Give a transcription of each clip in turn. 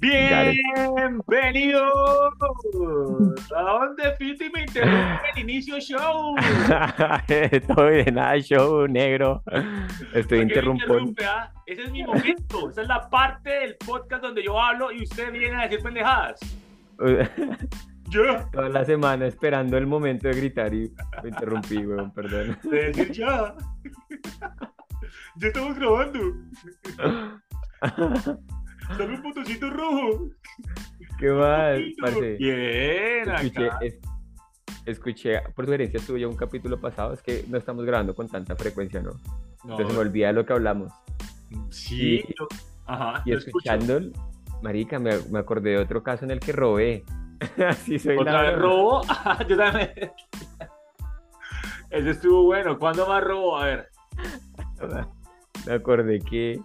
Bienvenidos a donde Fiti me interrumpe el inicio show. Estoy de nada show negro. Estoy interrumpiendo. Ah? Ese es mi momento. Esa es la parte del podcast donde yo hablo y usted viene a decir pendejadas. Yo. Toda la semana esperando el momento de gritar y me interrumpí, weón, perdón. De decir ya. Ya estamos grabando. Dame un botoncito rojo. Qué mal, parce. Bien, escuché, escuché, por sugerencia tuya un capítulo pasado, es que no estamos grabando con tanta frecuencia, ¿no? Entonces me olvida lo que hablamos. Sí, y, Ajá, y escuchando, marica, me, me, acordé de otro caso en el que robé. Así soy ¿Otra vez robo? Yo también. Ese estuvo bueno. ¿Cuándo más robo? A ver. Me acordé que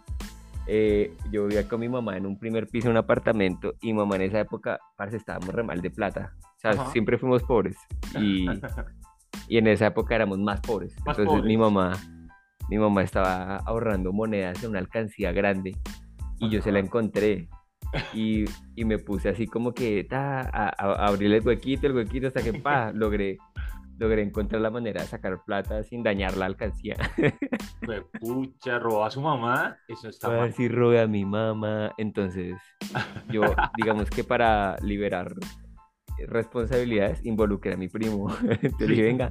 eh, yo vivía con mi mamá en un primer piso en un apartamento y mamá en esa época, parce, estábamos re mal de plata. O sea, siempre fuimos pobres y, y, en esa época éramos más pobres. Entonces mi mamá, mi mamá estaba ahorrando monedas en una alcancía grande y yo se la encontré y, y, me puse así como que ta, a, a, abrir el huequito, el huequito hasta que pa, logré logré encontrar la manera de sacar plata sin dañar la alcancía. Pues pucha, robó a su mamá, eso está mal. Sí, robé a mi mamá, entonces yo, digamos que para liberar responsabilidades, involucré a mi primo. Entonces dije, venga,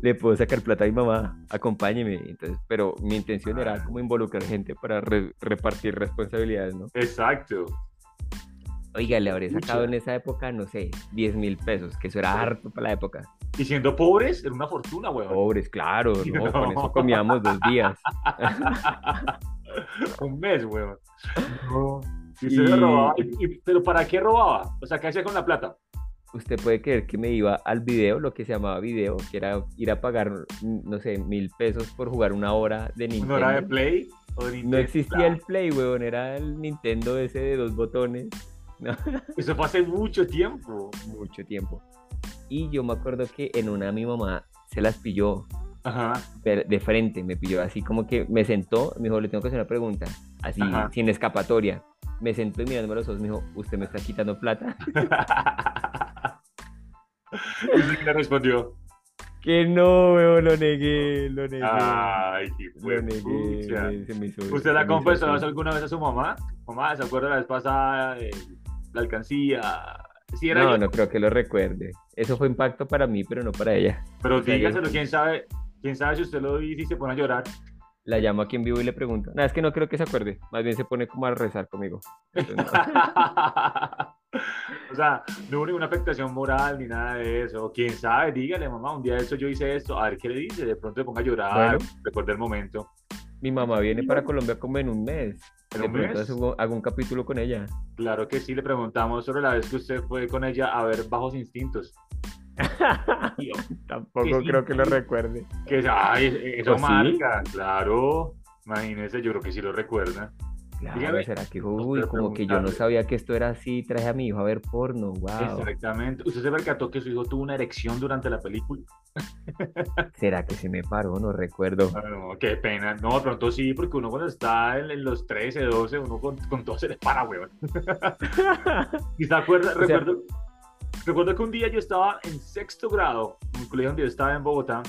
le puedo sacar plata a mi mamá, acompáñeme. Entonces, pero mi intención era como involucrar gente para repartir responsabilidades, ¿no? Exacto. Oiga, le habré sacado en esa época, no sé, 10 mil pesos, que eso era harto para la época. Y siendo pobres, era una fortuna, weón. Pobres, claro, ¿no? Con eso comíamos dos días. Un mes, weón. Y se robaba. ¿Pero para qué robaba? O sea, ¿qué hacía con la plata? Usted puede creer que me iba al video, lo que se llamaba video, que era ir a pagar, no sé, mil pesos por jugar una hora de Nintendo. ¿Una hora de Play? No existía el Play, weón, era el Nintendo ese de dos botones. Eso fue hace mucho tiempo. Mucho tiempo. Y yo me acuerdo que en una mi mamá se las pilló. De, frente, me pilló así como que me sentó, me dijo, le tengo que hacer una pregunta, así, sin escapatoria. Me sentó y mirándome los ojos me dijo, ¿usted me está quitando plata? ¿Y qué le respondió? Que no, weón, lo negué, lo negué. Ay, qué lo negué. ¿Usted la confesó alguna vez a su mamá? Mamá, ¿se acuerda la vez pasada? De la alcancía. no, no creo que lo recuerde. Eso fue impacto para mí, pero no para ella. Pero dígaselo, quién sabe, quién sabe si usted lo dice y se pone a llorar. La llamo aquí en vivo y le pregunto. Nada, es que no creo que se acuerde. Más bien se pone como a rezar conmigo. o sea, no hubo ninguna afectación moral ni nada de eso. Quién sabe, dígale, mamá, un día de eso yo hice esto. A ver qué le dice. De pronto le ponga a llorar, bueno, el momento. Mi mamá viene para Colombia como en un mes. ¿En un mes? Hago, un capítulo con ella. Claro que sí, le preguntamos sobre la vez que usted fue con ella a ver Bajos Instintos. Tampoco creo que lo recuerde. Que ay, eso ¿Oh, marca, claro. Imagínese, yo creo que sí lo recuerda. Claro, será que uy, como que yo no sabía que esto era así, traje a mi hijo a ver porno, wow. Exactamente. ¿Usted se percató que su hijo tuvo una erección durante la película? ¿Será que se me paró? No recuerdo. No, qué pena. No, pronto sí, porque uno cuando está en, los 13, 12, uno con, con, todo se le para, weón. ¿Y se acuerda? recuerdo, recuerdo que un día yo estaba en sexto grado, en un colegio donde yo estaba en Bogotá,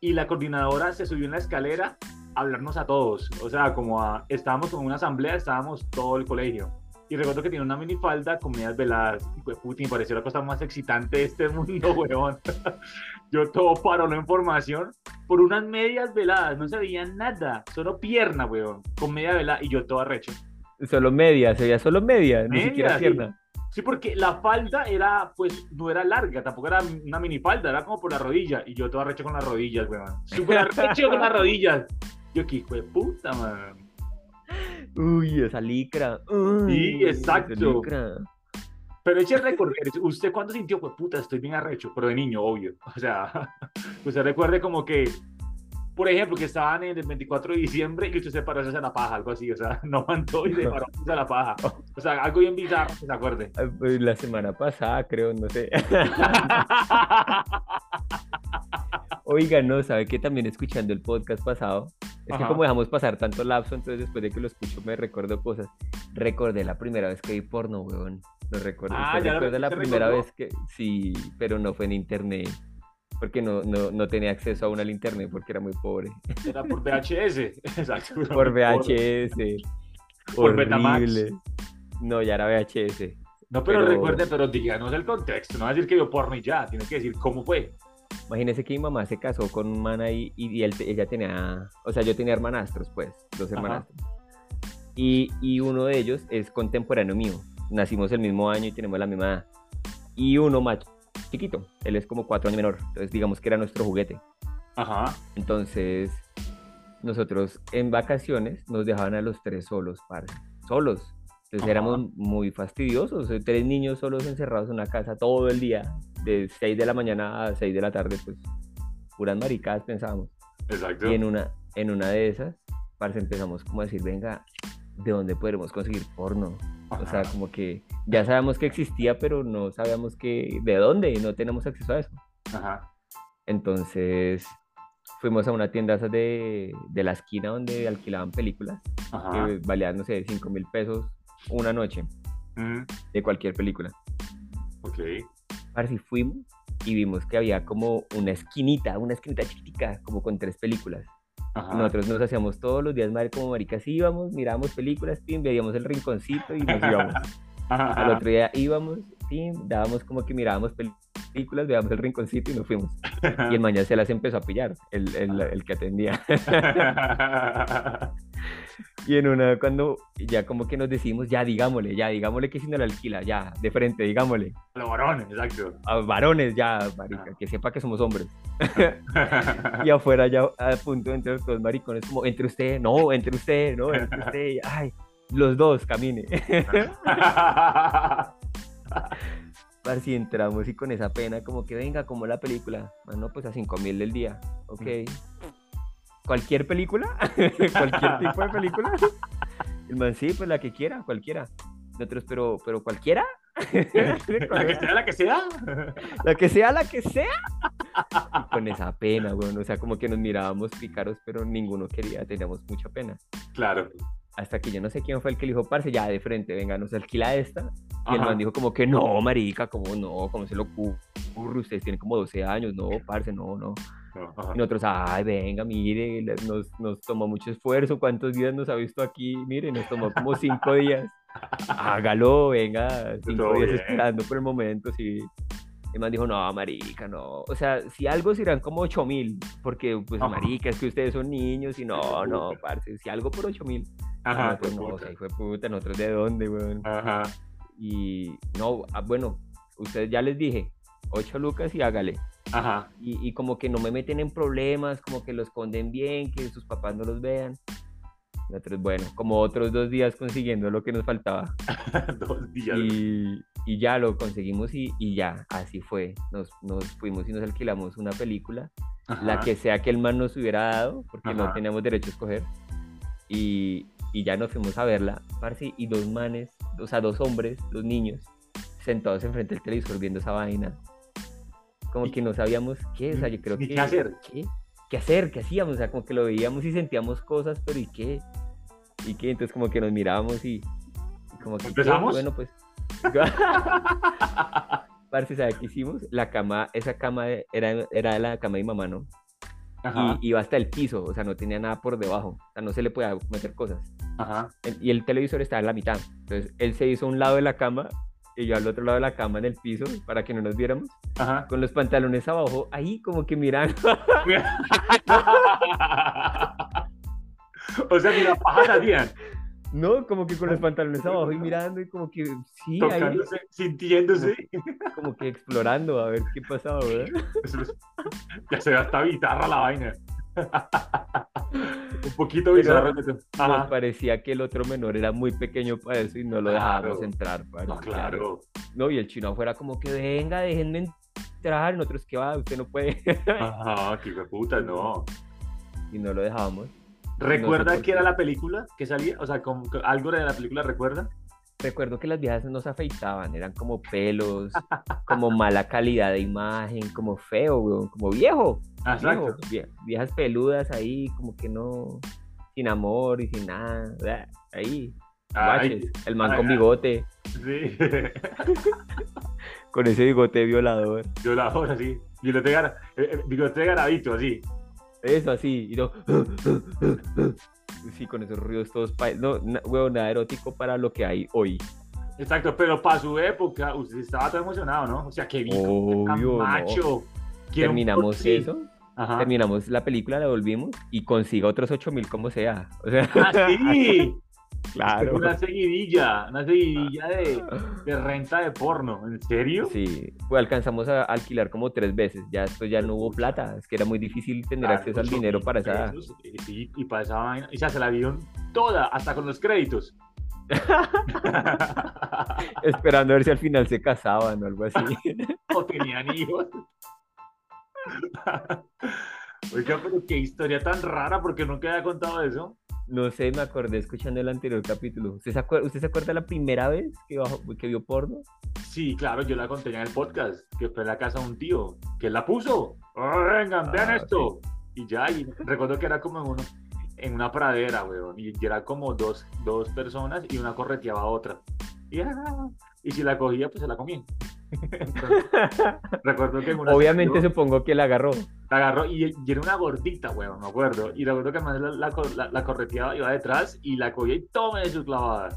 y la coordinadora se subió en la escalera hablarnos a todos. O sea, como a, estábamos en una asamblea, estábamos todo el colegio. Y recuerdo que tiene una minifalda con medias veladas. Y pues, Putin pareció la cosa más excitante de este mundo, weón. Yo todo paro la información por unas medias veladas. No se veía nada. Solo pierna, weón. Con media velada. Y yo todo arrecho. Solo media, se veía solo media, ni siquiera pierna. Sí, porque la falda era, pues, no era larga, tampoco era una minifalda, era como por la rodilla. Y yo todo arrecho con las rodillas, weón. Súper arrecho con las rodillas. Yo, qué hijo de puta, man. Uy, esa licra. sí, exacto. Pero eche recordar, ¿usted cuándo sintió, pues puta, estoy bien arrecho? Pero de niño, obvio. O sea, usted recuerde como que, por ejemplo, que estaban en el 24 de diciembre y usted se paró a hacer la paja, algo así. O sea, no aguantó y se paró a hacer la paja. O sea, algo bien bizarro, se acuerde. Pues la semana pasada, creo, no sé. Oiga, no, ¿sabe que también escuchando el podcast pasado? Es que como dejamos pasar tanto lapso, entonces después de que lo escucho me recuerdo cosas. recordé la primera vez que vi porno, weón. Lo recuerdo. Ah, ya recuerda la ¿se primera recordó? vez que. Sí, pero no fue en internet. Porque no, no, no tenía acceso aún al internet porque era muy pobre. Era por VHS. Exacto. Por. VHS. Por Betamax. No, ya era VHS. No, pero, Pero- recuerde, pero díganos el contexto. No va a decir que vio porno y ya. Tiene que decir cómo fue. Imagínese que mi mamá se casó con un man ahí y, y él, ella tenía, o sea, yo tenía hermanastros, pues, dos hermanastros. Y, y uno de ellos es contemporáneo mío. Nacimos el mismo año y tenemos la misma edad. Y uno más chiquito, él es como cuatro años menor. Entonces, digamos que era nuestro juguete. Ajá. Entonces, nosotros en vacaciones nos dejaban a los tres solos, parce, solos. Entonces Ajá. éramos muy fastidiosos, tres niños solos encerrados en una casa todo el día, de 6 de la mañana a 6 de la tarde, pues puras maricadas pensábamos. Exacto. Y en una, en una de esas, parce, empezamos como a decir, venga, ¿de dónde podremos conseguir porno? O sea, Ajá. como que ya sabíamos que existía, pero no sabíamos que, de dónde, no tenemos acceso a eso. Ajá. Entonces fuimos a una tienda de, de la esquina donde alquilaban películas, Ajá. que valían, no sé, 5 mil pesos una noche Mm, de cualquier película. ok. Parce, fuimos y vimos que había como una esquinita, una esquinita chiquitica, como con tres películas. Ajá. Nosotros nos hacíamos todos los días, madre, como maricas, íbamos, mirábamos películas, pim, veíamos el rinconcito y nos íbamos. Al otro día íbamos, pim, dábamos como que mirábamos pel- películas, veíamos el rinconcito y nos fuimos. Y el mañana se las empezó a pillar, el, el, el que atendía. Y en una, cuando ya como que nos decimos, ya digámosle, ya digámosle que si no la alquila, ya, de frente, digámosle. Los varones, exacto. A varones, ya, marica, Ah. que sepa que somos hombres. Y afuera ya a punto de entrar todos maricones, como, entre usted, no, entre usted, no, entre usted, ay, los dos, camine. Parce, y entramos y con esa pena, como que venga, como la película. Bueno, pues a 5 mil del día, ok. ¿Cualquier película? ¿Cualquier tipo de película? El man, sí, pues la que quiera, cualquiera. Nosotros, pero, pero cualquiera. La que sea, la que sea. La que sea, la que sea. Y con esa pena, bueno, o sea, como que nos mirábamos pícaros, pero ninguno quería, teníamos mucha pena. Claro. Hasta que yo no sé quién fue el que le dijo, parce, ya de frente, venga, nos alquila esta. Y el Ajá. man dijo como que no, marica, como no, como se lo ocurre, ustedes tienen como 12 años, no, parce, no, no. Ajá. Y nosotros, ay, venga, mire, nos, nos tomó mucho esfuerzo, ¿cuántos días nos ha visto aquí? Mire, nos tomó como cinco días. Hágalo, venga, cinco Todo días bien. esperando por el momento, sí. El man dijo, no, marica, no. O sea, si algo serán como ocho mil, porque, pues, Ajá. marica, es que ustedes son niños y no, no, parce, si algo por ocho mil. Ajá. Nosotros, no, o puta. sea, hijo de puta, nosotros de dónde, weón. Ajá. Y, no, ah, bueno, ustedes ya les dije, ocho lucas y hágale Ajá. y, y como que no me meten en problemas, como que lo esconden bien, que sus papás no los vean. Nosotros, bueno, como otros dos días consiguiendo lo que nos faltaba. Dos días. Y, y ya lo conseguimos y, y ya, así fue. Nos, nos fuimos y nos alquilamos una película, la que sea que el man nos hubiera dado, porque no teníamos derecho a escoger. Y, y ya nos fuimos a verla, parce, y dos manes, o sea, dos hombres, dos niños, sentados enfrente del televisor viendo esa vaina. Como que no sabíamos qué, o sea, yo creo que... qué hacer. ¿Qué? ¿Qué hacer? ¿Qué hacíamos? O sea, como que lo veíamos y sentíamos cosas, pero ¿y qué? ¿Y qué? Entonces como que nos mirábamos y, y como que... ¿qué? ¿Empezamos? Bueno, pues... Parce, ¿sabe qué hicimos? La cama, esa cama era, era la cama de mi mamá, ¿no? Ajá. Y iba hasta el piso, o sea, no tenía nada por debajo, o sea, no se le podía meter cosas. Ajá. Y el televisor estaba en la mitad. Entonces, él se hizo a un lado de la cama y yo al otro lado de la cama en el piso para que no nos viéramos, Ajá. con los pantalones abajo, ahí como que mirando. o sea, ni la paja sabían. No, como que con los pantalones abajo y mirando y como que sí, ahí, Tocándose, sintiéndose. como que explorando a ver qué pasaba, ¿verdad? Es- Ya se ve hasta bizarra la vaina. Un poquito bizarro. Nos parecía que el otro menor era muy pequeño para eso y no lo dejábamos Claro. entrar. No, claro. No, y el chino afuera como que venga, déjenme entrar, nosotros que va, usted no puede. Ajá, qué puta, no. y no lo dejábamos. ¿Recuerda qué qué. era la película que salía? O sea, algo de la película recuerda. Recuerdo que las viejas no se afeitaban, eran como pelos, como mala calidad de imagen, como feo, weón, como viejo. Viejas peludas ahí, como que no, sin amor y sin nada, ahí. El man con bigote. Sí. con ese bigote violador. Violador, así. Bigote, gar... Eh, eh, bigote garadito, así. Eso, así. Y no. Sí, con esos ruidos todos. No, huevo, nada erótico para lo que hay hoy. Exacto, pero para su época, usted estaba tan emocionado, ¿no? O sea, qué bien, macho. Terminamos eso. Terminamos la película, la volvimos y consiga otros 8000 como sea. O sea... ¡Ah, sí! Claro. Una seguidilla, una seguidilla de, de, renta de porno, ¿en serio? Sí, pues alcanzamos a alquilar como tres veces, ya esto ya no hubo plata, es que era muy difícil tener acceso al dinero para esa... Sí, y para esa vaina, y ya se la vieron toda, hasta con los créditos. Esperando a ver si al final se casaban o algo así. o tenían hijos. Oiga, pero qué historia tan rara, porque nunca había contado eso. No sé, me acordé escuchando el anterior capítulo. ¿Usted se acuerda, ¿usted se acuerda la primera vez que, que vio porno? Sí, claro, yo la conté en el podcast, que fue en la casa de un tío, que la puso. vengan, vean ah, esto. Y ya, y recuerdo que era como en, uno, en una pradera, weón, y era como dos, dos personas y una correteaba a otra. Y, ah, y si la cogía, pues se la comía. Recuerdo que Obviamente supongo que la agarró. La agarró y, era una gordita, weón, me acuerdo. Y recuerdo que además la, la, la, correteaba, iba detrás y la cogía y tome su clavada.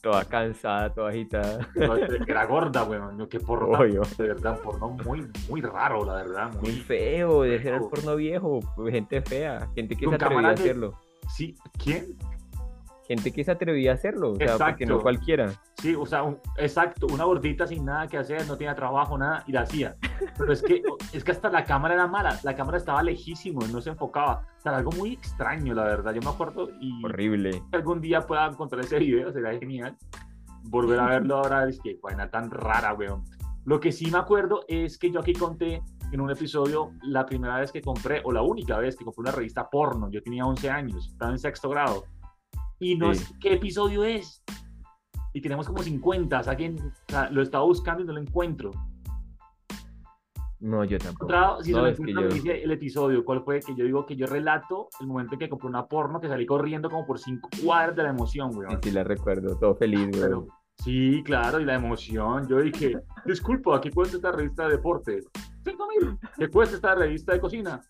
Toda cansada, toda agitada. Era gorda, weón. Que porno, de verdad, porno muy, muy raro, la verdad. Muy, feo, de ser el porno viejo, gente fea, gente que se atrevía a hacerlo. Sí, ¿quién? Gente que se atrevía a hacerlo, o sea, porque no cualquiera. Sí, o sea, exacto, una gordita sin nada que hacer, no tenía trabajo, nada, y la hacía. Pero es que, es que hasta la cámara era mala, la cámara estaba lejísimo, no se enfocaba. O sea, algo muy extraño, la verdad, yo me acuerdo y... Horrible. Algún día pueda encontrar ese video, sería genial. Volver a verlo ahora, es que vaina tan rara, weón. Lo que sí me acuerdo es que yo aquí conté en un episodio la primera vez que compré, o la única vez que compré una revista porno. Yo tenía 11 años, estaba en sexto grado y no sé qué episodio es. Y tenemos como 50, o sea, lo estaba buscando y no lo encuentro. No, yo tampoco. si no, lo encuentro, me dice el episodio, cuál fue que yo digo que yo relato el momento en que compré una porno, que salí corriendo como por cinco cuadras de la emoción, güey. Sí, sí, la recuerdo, todo feliz, güey. sí, claro, y la emoción. Yo dije, disculpa, aquí cuesta esta revista de deportes. Cinco mil. ¿Qué cuesta esta revista de cocina?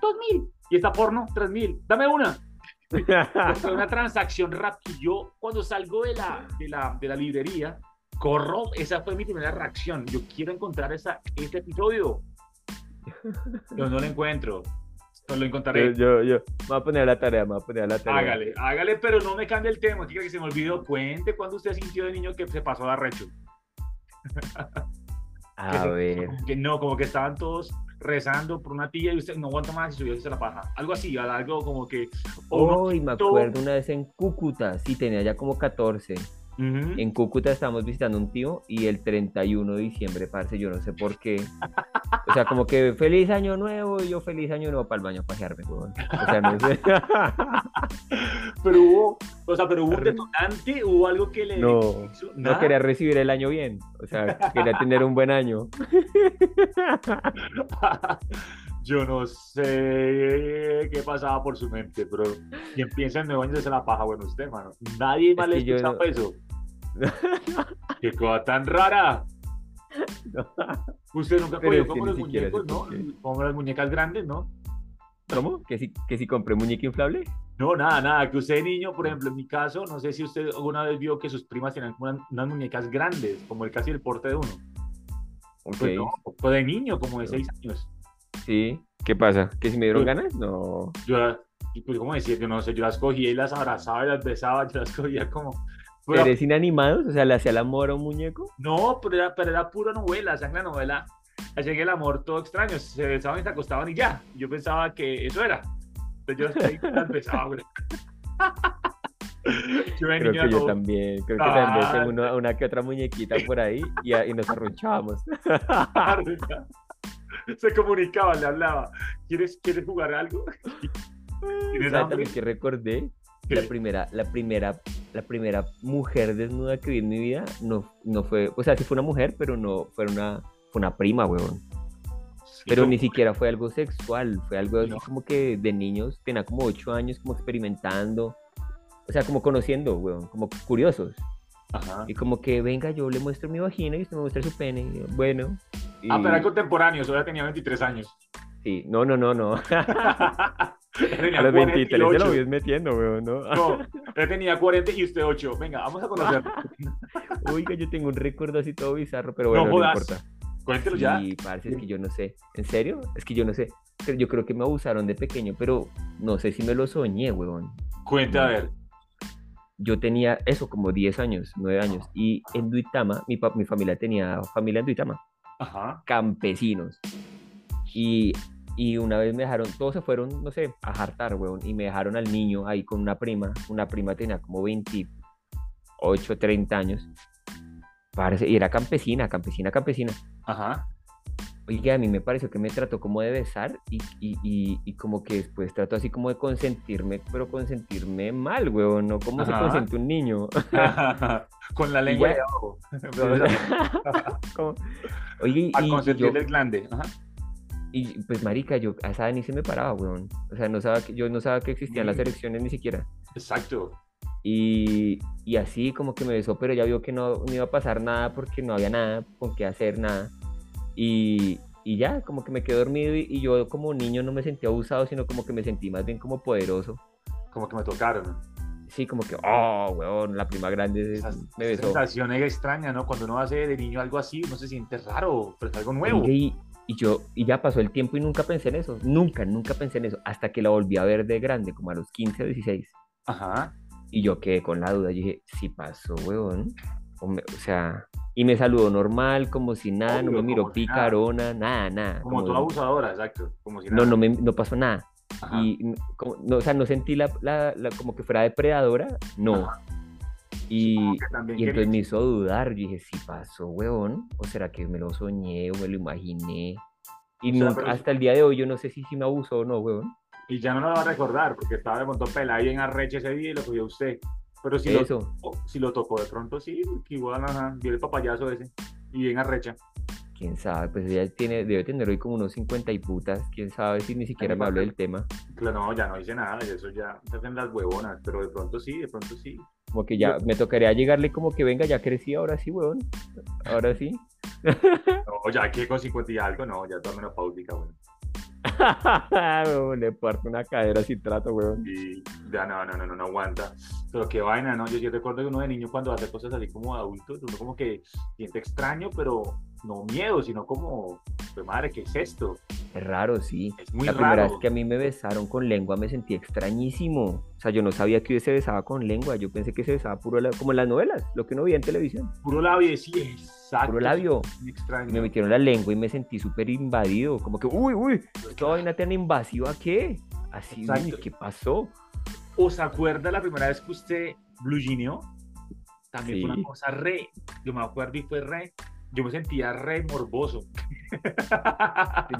Dos mil. Y esta porno, tres mil. Dame una. Fue una transacción rápida. Yo, cuando salgo de la, de la, de la librería, corro. Esa fue mi primera reacción. Yo quiero encontrar esa, ese episodio. Yo no lo encuentro. No lo encontraré. Yo, yo, me voy a poner la tarea, me voy a poner la tarea. Hágale, hágale, pero no me cambie el tema. Quiero que se me olvidó. Cuente cuando usted sintió de niño que se pasó de arrecho. A ver. que no, como que estaban todos rezando por una tía y usted no aguanta más y subió se la paja. Algo así, algo como que... Oh, me acuerdo una vez en Cúcuta, sí, tenía ya como 14. En Cúcuta estábamos visitando un tío y el 31 de diciembre, parce, yo no sé por qué. O sea, como que feliz año nuevo y yo feliz año nuevo para el baño a pajearme, O sea, no sé. pero hubo, o sea, pero hubo un detonante, hubo algo que le. No, no quería recibir el año bien. O sea, quería tener un buen año. yo no sé qué pasaba por su mente, pero quien piensa en nuevo año se la paja, bueno, usted, mano. Nadie más le escucha eso. ¡Qué cosa tan rara! Usted nunca cogió como los muñecos, ¿no? Como las muñecas grandes, ¿no? ¿Cómo? ¿Que si, que si compré muñeca inflable? No, nada, nada. Que usted niño, por ejemplo, en mi caso, no sé si usted alguna vez vio que sus primas tenían unas, muñecas grandes, como el casi el porte de uno. Pues no, pues de niño, como de seis años. Sí. ¿Qué pasa? ¿Que si me dieron pues ganas? No. Yo, pues, ¿cómo decir? Yo no sé, yo las cogía y las abrazaba y las besaba, yo las cogía como ¿Eres inanimados? O sea, ¿le hacía el amor a un muñeco? No, pero era, pero era pura novela, o sea, en la novela hacían el amor todo extraño, se besaban y se acostaban y ya. Yo pensaba que eso era. Entonces yo ahí las besaba, güey. Yo creo que yo también, creo que también tengo una, una, que otra muñequita por ahí y, y nos arrunchábamos. Se comunicaba, le hablaba. ¿Quieres, ¿quieres jugar algo? ¿Tienes hambre? que recordé? La primera, la primera, la primera mujer desnuda que vi en mi vida no, no fue, o sea, sí fue una mujer, pero no fue una, fue una prima, weón. pero ni siquiera fue algo sexual, fue algo así como que de niños, tenía como ocho años como experimentando. o sea, como conociendo, weón, como curiosos. Ajá. Y como que, venga, yo le muestro mi vagina y usted me muestra su pene. Y yo, bueno. Ah, pero era contemporáneo, solo tenía 23 años. Sí, no, no, no, no. A los 23 se lo 48. voy metiendo, weón, ¿no? No, él tenía 40 y usted 8. Venga, vamos a conocer. Oiga, yo tengo un recuerdo así todo bizarro, pero bueno, No no, jodas. importa. Cuéntelo ya. Sí, parce, es que yo no sé. ¿En serio? Es que yo no sé. Pero Yo creo que me abusaron de pequeño, pero no sé si me lo soñé, weón. Cuente a ver. Yo tenía eso, como 10 años, 9 años. Y en Duitama, mi, mi familia tenía familia en Duitama, Ajá. campesinos. Y, y una vez me dejaron, todos se fueron, no sé, a jartar, weón. Y me dejaron al niño ahí con una prima. Una prima tenía como 28, 30 años. Parce, y era campesina, campesina, campesina. Ajá. Oye, a mí me pareció que me trató como de besar y, y, y, y como que después trató así como de consentirme, pero consentirme mal, weón, no como se Ajá. consiente un niño. Con la lengua ya- de abajo. Como- Oye, A y, y consentir yo, el glande. Ajá. y pues marica, yo a esa ni se me paraba, weón. O sea, no sabía que, yo no sabía que existían las erecciones ni siquiera. Exacto. Y, y así como que me besó, pero ya vio que no, no iba a pasar nada porque no había nada con qué hacer, nada. Y, y ya, como que me quedé dormido y, y yo como niño no me sentía abusado, sino como que me sentí más bien como poderoso. Como que me tocaron. Sí, como que, oh, weón, la prima grande Esa me besó. sensación extraña, ¿no? Cuando uno hace de niño algo así, uno se siente raro, pero es algo nuevo. Y, y yo, y ya pasó el tiempo y nunca pensé en eso. Nunca, nunca pensé en eso. Hasta que la volví a ver de grande, como a los 15 o 16. Ajá. Y yo quedé con la duda. Yo dije, sí pasó, weón. O, sea, y me saludó normal, como si nada, no me miró como si nada. picarona, nada, nada. Como toda abusadora, exacto. Como si no, nada. no, me, no pasó nada. Ajá. Y como- no, o sea, no sentí la, la- la- como que fuera depredadora, no. Ajá. Y, Como y entonces me hizo dudar. Yo dije, sí pasó, weón. ¿O será que me lo soñé o me lo imaginé? Y sea, hasta el día de hoy yo no sé si sí me abusó o no, weón. Y ya no lo va a recordar, porque estaba de montón pelada y en arreche ese día y lo cogió usted. Pero si lo, Eso. si lo tocó de pronto, sí, porque igual, ajá, vio el papayazo ese. Y bien arrecha. Quién sabe, pues ella tiene, debe tener hoy como unos 50 y putas. Quién sabe si ni siquiera me habló del tema. Claro, no, ya no hice nada, y eso ya se hacen las huevonas, pero de pronto sí, de pronto sí. Como que ya me tocaría llegarle como que venga, ya crecí, ahora sí, weón. Ahora sí. No, ya que con 50 y algo, no, ya está menopáusica, weón. Le parto una cadera sin trato, weón. Y ya no, no, no, no, no aguanta. Pero qué vaina, ¿no? Yo, yo recuerdo que uno de niño cuando hace cosas así como adultos, uno como que siente extraño, pero no miedo, sino como, pues madre, ¿qué es esto? Es raro, sí. Es muy la primera raro. vez que a mí me besaron con lengua me sentí extrañísimo. O sea, yo no sabía que se besaba con lengua. Yo pensé que se besaba puro como en las novelas, lo que uno veía en televisión. Puro labio, sí, exacto. Puro labio. Extraño. Me metieron la lengua y me sentí súper invadido. Como que, uy, uy, esta vaina tan invasiva, ¿qué? Así, uy. ¿qué pasó? ¿O se acuerda la primera vez que usted blue jeaneó? También fue Sí. una cosa re, yo me acuerdo y fue re, yo me sentía re morboso.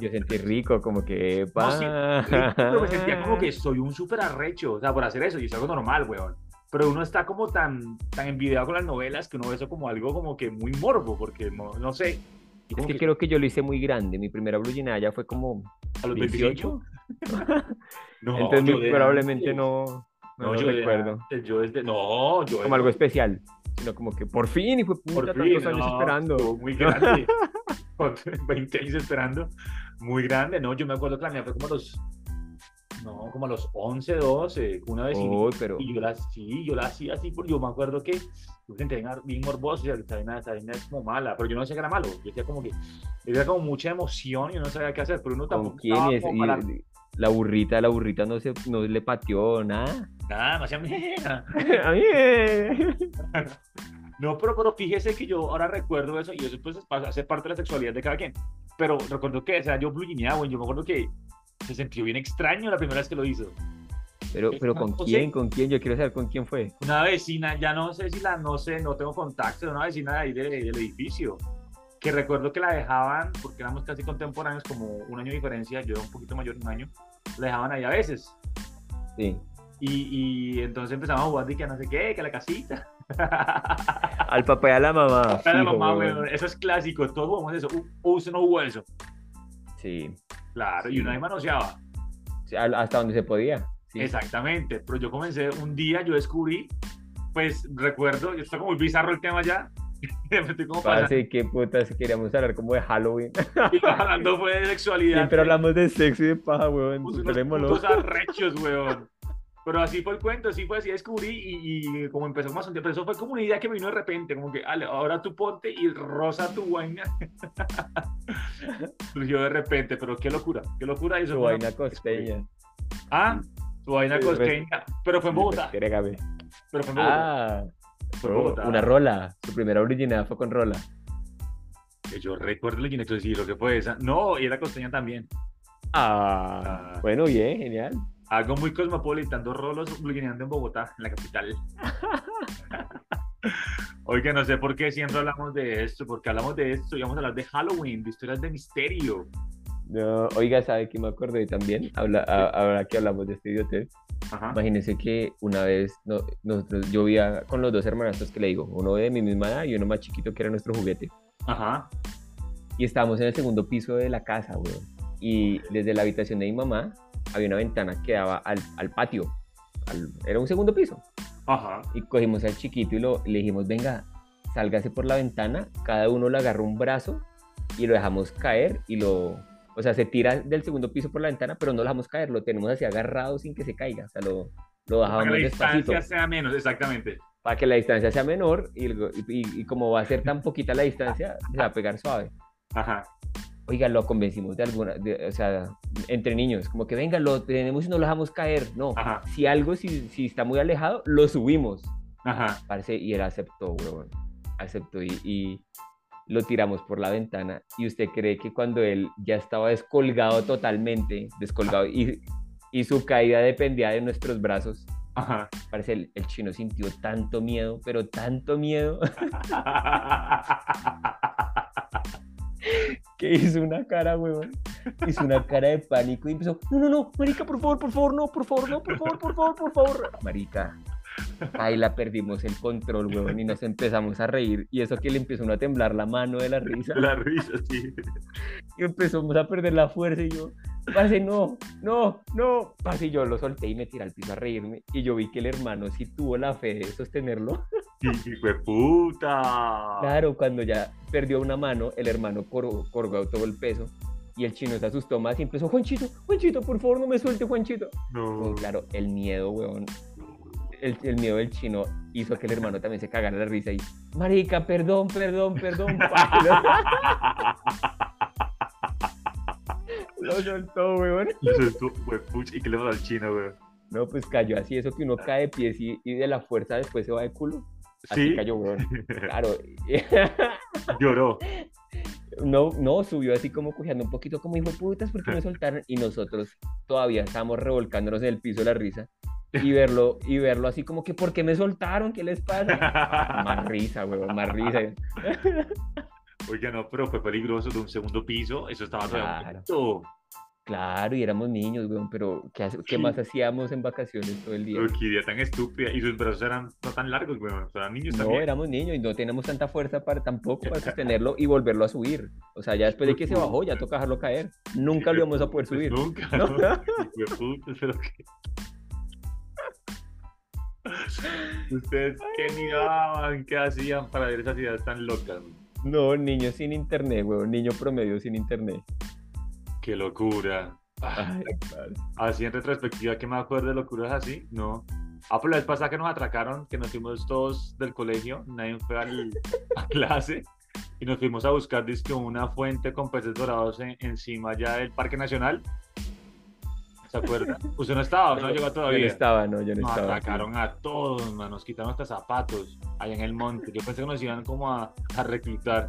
Yo sentí rico, como que, No, sí, pa. pero me sentía como que soy un súper arrecho, o sea, por hacer eso, y es algo normal, weón. Pero uno está como tan, tan envidiado con las novelas que uno ve eso como algo como que muy morbo, porque no, no sé. Es como que creo que yo lo hice muy grande. Mi primera blue ya fue como a los 18. 25. No, Entonces muy probablemente no, no, No, yo recuerdo. antes, yo desde, no, yo Como desde- algo especial. Sino como que por fin, y fue puta, Por tantos fin, años no, esperando. Muy grande. Con 20 años esperando. Muy grande, ¿no? Yo me acuerdo que la mía fue como los. No, como a los 11, 12. Una vez. Uy, pero Y yo la, sí, yo la hacía así, porque yo me acuerdo que yo sentía bien morboso, y esa vaina, es como mala, pero yo no decía que era malo, yo decía como que era como mucha emoción y uno no sabía qué hacer, pero uno ¿con tampoco quién estaba es? como Y para- la burrita, la burrita no se no le pateó nada. nada, no hacía mierda. A mí. No, pero, pero fíjese que yo ahora recuerdo eso y eso pues hace parte de la sexualidad de cada quien. Pero recuerdo que, o sea, yo güey, yo me acuerdo que se sintió bien extraño la primera vez que lo hizo. Pero, pero ¿con quién? ¿Con quién? Yo quiero saber con quién fue. Una vecina, ya no sé si la, no sé, no tengo contacto, de una vecina de ahí de- del edificio, que recuerdo que la dejaban, porque éramos casi contemporáneos, como un año de diferencia, yo era un poquito mayor, un año, la dejaban ahí a veces. Sí. Y, y entonces empezamos a jugar y que no sé qué, que la casita. Al papá y a la mamá. A la mamá, weón, eso es clásico, todos jugamos eso. Usted no jugó eso. Sí. Claro, y Sí. uno ahí manoseaba. Sí, Hasta donde se podía. Exactamente, pero yo comencé un día, yo descubrí, pues recuerdo, está como muy bizarro el tema ya. como Parce, qué putas queríamos hablar como de Halloween. hablando fue de sexualidad. Siempre hablamos de sexo y de paja, weón. Pues unos arrechos, weón. Pero así fue el cuento, así fue, así descubrí y, como empezó más pero eso fue como una idea que me vino de repente, como que ahora tú ponte y rosa tu vaina. Surgió de repente, pero qué locura, qué locura eso. Tu vaina costeña. Ah, tu vaina costeña, pero fue en Bogotá. Pero fue en Bogotá. Ah, fue en Bogotá. Una rola, su primera original fue con rola. Que yo recuerdo el original, sí, lo que fue esa. No, y era costeña también. Ah, ah. bueno, bien, genial. Algo muy cosmopolitan, dos rolos en Bogotá, en la capital. Oiga, no sé por qué siempre hablamos de esto, porque hablamos de esto y vamos a hablar de Halloween, de historias de misterio. No, oiga, ¿sabe qué me acordé también? Habla, ahora que hablamos de este idiotez. Imagínense que una vez nosotros, yo vi con los dos hermanastros que le digo, uno de mi misma edad y uno más chiquito que era nuestro juguete. Ajá. Y estábamos en el segundo piso de la casa, weón. Y desde la habitación de mi mamá había una ventana que daba al, al patio. era un segundo piso. Ajá. Y cogimos al chiquito y lo, le dijimos, venga, sálgase por la ventana. Cada uno le agarró un brazo y lo dejamos caer y lo... O sea, se tira del segundo piso por la ventana, pero no lo dejamos caer, lo tenemos así agarrado sin que se caiga. O sea, lo, lo Para que la distancia sea menos, exactamente. Para que la distancia sea menor y, y, y, como va a ser tan poquita la distancia, se va a pegar suave. Ajá oiga, lo convencimos de alguna, o sea, entre niños, como que venga, lo tenemos y no lo dejamos caer. No, si algo, si, si, está muy alejado, lo subimos. Ajá. Parece, y él aceptó, weón. Aceptó y, y, lo tiramos por la ventana. Y usted cree que cuando él ya estaba descolgado totalmente, descolgado, y, y su caída dependía de nuestros brazos. Ajá. Parece el, el chino sintió tanto miedo, pero tanto miedo. que hizo una cara, weón. Hizo una cara de pánico y empezó, no, no, no, marica, por favor, por favor, no, por favor, no, por favor, por favor, por favor. Marica, ahí la perdimos el control, weón, y nos empezamos a reír. Y eso que le empezó a temblar la mano de la risa. La risa, sí. Y empezamos a perder la fuerza y yo, pase, no, no, no. Pase, y yo lo solté y me tiré al piso a reírme. Y yo vi que el hermano sí tuvo la fe de sostenerlo. ¡Hijo de puta! Claro, cuando ya perdió una mano, el hermano corgó, todo el peso. Y el chino se asustó más y empezó, Juanchito, Juanchito, por favor, no me suelte, Juanchito. No. claro, el miedo, weón. El, el, miedo del chino hizo que el hermano también se cagara de risa y, marica, perdón, perdón, perdón. Lo soltó, weón. Lo soltó, weón. ¿Y qué le pasó al chino, weón? No, pues cayó así, eso que uno cae de pies y, de la fuerza después se va de culo. Así cayó, weón. Claro. Lloró. No, no, subió así como cogiendo un poquito como hijo putas porque me soltaron y nosotros todavía estábamos revolcándonos en el piso de la risa y verlo y verlo así como que ¿por qué me soltaron? ¿Qué les pasa? más risa, weón, más risa. Oiga, no, pero fue peligroso de un segundo piso, eso estaba claro. Claro, y éramos niños, weón, pero ¿qué, ¿qué, más hacíamos en vacaciones todo el día? qué idea tan estúpida, y sus brazos eran no tan largos, weón, o sea, niños también. No, éramos niños y no teníamos tanta fuerza para tampoco para sostenerlo y volverlo a subir. O sea, ya después de que se bajó, ya toca dejarlo caer. Nunca lo íbamos a poder subir. Nunca, ¿no? pero qué... ¿Ustedes qué miraban, qué hacían para ver esas ideas tan locas? No, niño sin internet, weón. Niño promedio sin internet. Qué locura. así en retrospectiva, que me acuerdo de locuras así, no. Ah, pues la vez pasada que nos atracaron, que nos fuimos todos del colegio, nadie fue a clase y nos fuimos a buscar disque, una fuente con peces dorados encima ya del Parque Nacional ¿Se acuerda? Usted no estaba, no llegó todavía. Yo no estaba, no, yo no nos estaba. atacaron a todos, man, nos quitaron hasta zapatos allá en el monte. Yo pensé que nos iban como a, a reclutar.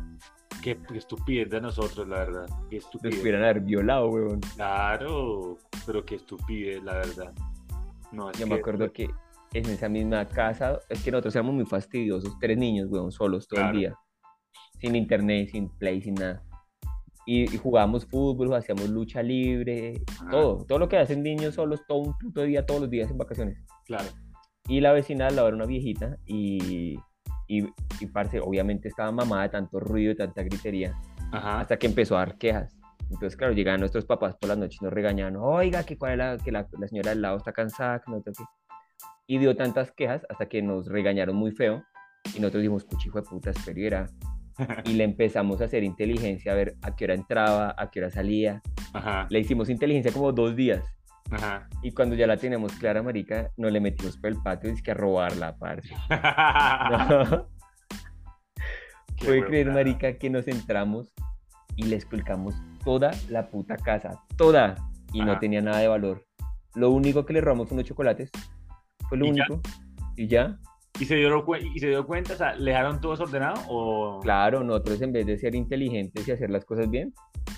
Qué, estupidez de nosotros, la verdad. Qué estupidez. Nos hubieran haber violado, weón. Claro, pero qué estupidez, la verdad. No, yo me acuerdo que en esa misma casa, es que nosotros éramos muy fastidiosos, tres niños, weón, solos todo el día. Sin internet, sin play, sin nada y, jugábamos fútbol, hacíamos lucha libre, todo, todo lo que hacen niños solos todo un puto día, todos los días en vacaciones. Claro. Y la vecina al lado era una viejita y, y, y parce, obviamente estaba mamada de tanto ruido y tanta gritería, hasta que empezó a dar quejas. Entonces, claro, llegaban nuestros papás por las noches y nos regañaban, oiga, que, cuál la, que la, señora del lado está cansada, que no. Y dio tantas quejas hasta que nos regañaron muy feo y nosotros dijimos, cuchijo de puta, espera. Y le empezamos a hacer inteligencia, a ver a qué hora entraba, a qué hora salía. Le hicimos inteligencia como dos días. Y cuando ya la tenemos clara, marica, nos le metimos por el patio y es que a robarla, parce. Puede creer, marica, que nos entramos y le esculcamos toda la puta casa, toda, y no tenía nada de valor. Lo único que le robamos fue unos chocolates, fue lo único, y ya. ¿Y se, dio, ¿Y se dio cuenta? O sea, ¿le dejaron todo desordenado? O... Claro, nosotros en vez de ser inteligentes y hacer las cosas bien,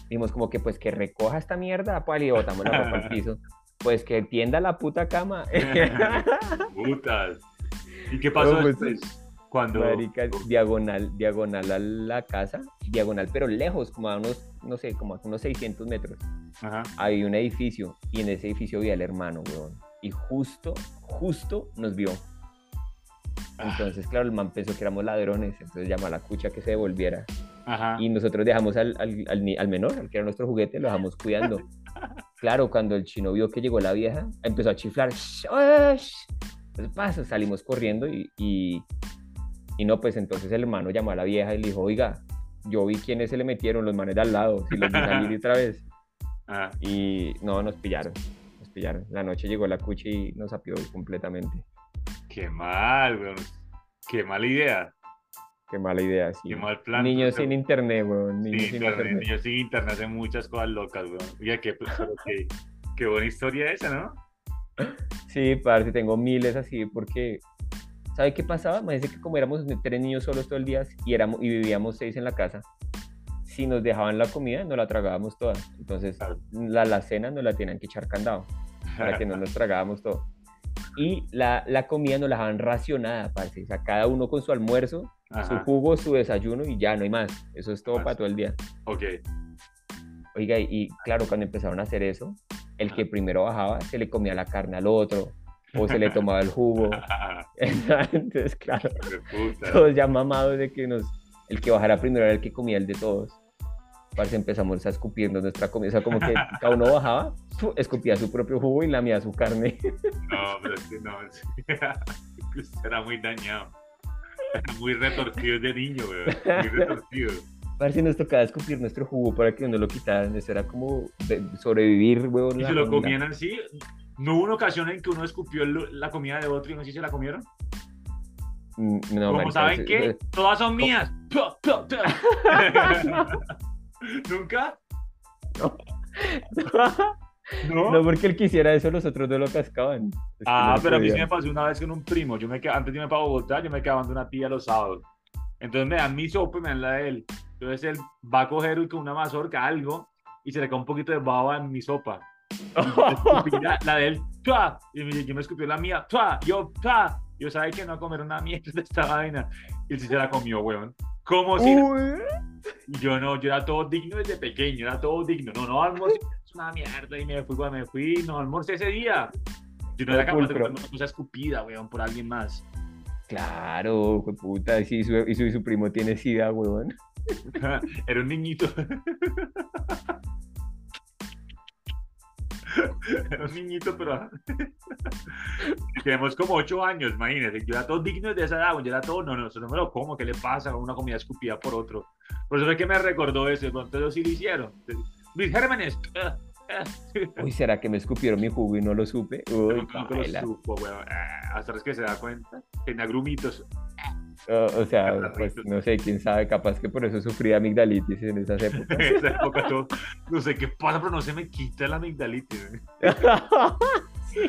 dijimos como que pues que recoja esta mierda, pues, y botamos la ropa al piso. Pues que tienda la puta cama. Putas. ¿Y qué pasó pues, después? Cuando... diagonal, diagonal a la casa, diagonal, pero lejos, como a unos, no sé, como a unos 600 metros. Ajá. Hay un edificio y en ese edificio había el hermano, weón. Y justo, justo nos vio. Ah. Entonces, claro, el man pensó que éramos ladrones, entonces llamó a la cucha que se devolviera. Ajá. Y nosotros dejamos al, al, al, menor, al que era nuestro juguete, lo dejamos cuidando. claro, cuando el chino vio que llegó la vieja, empezó a chiflar. Pues pasa, salimos corriendo y, y no, pues entonces el hermano llamó a la vieja y le dijo, oiga, yo vi quiénes se le metieron, los manes de al lado, si los vi salir otra vez. Ah. Y no, nos pillaron, nos pillaron. La noche llegó la cuchi y nos apió completamente. Qué mal, weón. Qué mala idea. Qué mala idea, sí. Qué mal plan. Niños sin internet, weón. Niños sin internet. Niños sin internet hacen muchas cosas locas, weón. Oye, qué, qué, qué buena historia esa, ¿no? Sí, parece, tengo miles así, porque ¿Sabe qué pasaba? Me dice que como éramos tres niños solos todo el día y, éramos, y vivíamos seis en la casa, si nos dejaban la comida, no la tragábamos toda. Entonces, la, la cena nos la tenían que echar candado para que no nos tragábamos todo. Y la, la comida nos la dejaban racionada, parce. O sea, cada uno con su almuerzo, su jugo, su desayuno y ya no hay más. Eso es todo para todo el día. Ok. Oiga, y claro, cuando empezaron a hacer eso, el que primero bajaba se le comía la carne al otro, o se le tomaba el jugo. Entonces, claro, todos ya mamados de que nos, el que bajara primero era el que comía el de todos. Parce, empezamos a escupirnos nuestra comida, o sea, como que cada uno bajaba, escupía su propio jugo y lamía su carne. No, pero es que no, era muy dañado. Era muy retorcido de niño, muy retorcido. Parece nos tocaba escupir nuestro jugo para que no lo quitaran, eso era como sobrevivir, huevón. ¿Y se lo comían así? ¿No hubo una ocasión en que uno escupió la comida de otro y no sé si se la comieron? Mm, no, Como saben que todas son mías. ¿Nunca? No. ¿No? porque él quisiera eso, los otros no lo cascaban. ah, pero a mí sí me pasó una vez con un primo. Yo me antes de irme para Bogotá, yo me quedaba de una tía los sábados. Entonces me dan mi sopa y me dan la de él. Entonces él va a coger con una mazorca algo y se le cae un poquito de baba en mi sopa la, de él, y yo me escupió la mía, yo, yo sabía que no comer una mierda de esta vaina. Y él sí se la comió, weón. Como si. Y yo no, yo era todo digno desde pequeño, era todo digno. No, no, almorcé, es una mierda. Y me fui, cuando me fui, no almorcé ese día. Yo no era capaz de comer una cosa escupida, weón, por alguien más. Claro, puta, y su, y su, y su primo tiene sida, weón. era un niñito. Era un niñito, pero tenemos como ocho años, imagínate. Yo era todo digno de esa edad, yo era todo, no, no, eso no me lo como, ¿qué le pasa? Una comida escupida por otro. Por eso es que me recordó eso, entonces sí lo hicieron. Luis Gérmenes. Uy, ¿será que me escupieron mi jugo y no lo supe? Uy, no, no lo supo, weón. Ah, hasta es que se da cuenta. Tenía grumitos o sea, pues no sé, quién sabe, capaz que por eso sufría amigdalitis en esas épocas. en esa época todo, no sé qué pasa, pero no se me quita la amigdalitis. sí.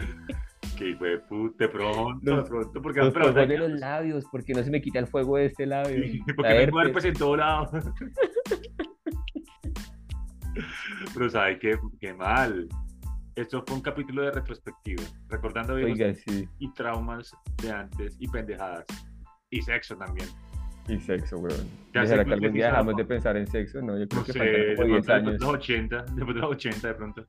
Que hijo de puta, pronto, los, pronto, porque los pero, de los labios, porque no se me quita el fuego de este labio. Sí, porque me herpes en todo lado. pero sabe qué, qué mal. Esto fue un capítulo de retrospectiva, recordando Oiga, sí. y traumas de antes y pendejadas. Y sexo también. Y sexo, weón. ¿Será que algún día dejamos de pensar en sexo? No, yo creo no que sé, faltan como 10 años. Después de los 80, después de los 80 de pronto.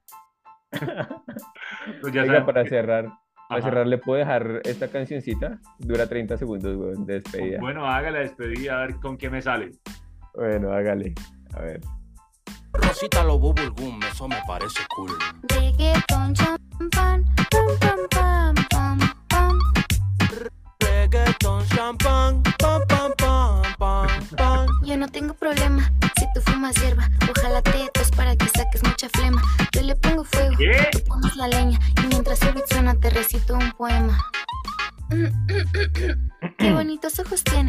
pues ya Oiga, para cerrar, para cerrar, ¿le puedo dejar esta cancioncita? Dura 30 segundos, weón, de despedida. Bueno, hágale despedida, a ver con qué me sale. Bueno, hágale. A ver. Rosita lo bubble boom, eso me parece cool. Reggaeton, champán, pam, pam, pam, pam, Reggaeton, champán, pam, pam, pam, pam, pam. Yo no tengo problema si tú fumas hierba. Ojalá te tos para que saques mucha flema. Yo le pongo fuego, ¿Qué? tú pones la leña. Y mientras el beat suena, te recito un poema. Qué bonitos ojos tienes,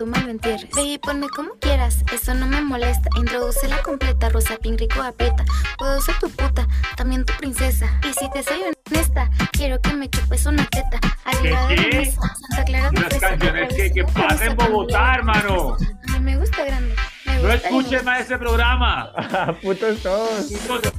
tú me lo entierres. Ve y ponme como quieras, eso no me molesta. Introduce la completa, rosa, pink, rico, aprieta. Puedo ser tu puta, también tu princesa. Y si te soy honesta, quiero que me chupes una teta. Arriba de la qué? mesa, Santa Clara Unas canciones que, que cabeza, pasan en cabeza, Bogotá, hermano. A mí me gusta grande. me No gusta escuchen grande. más ese programa. Putos todos. Putos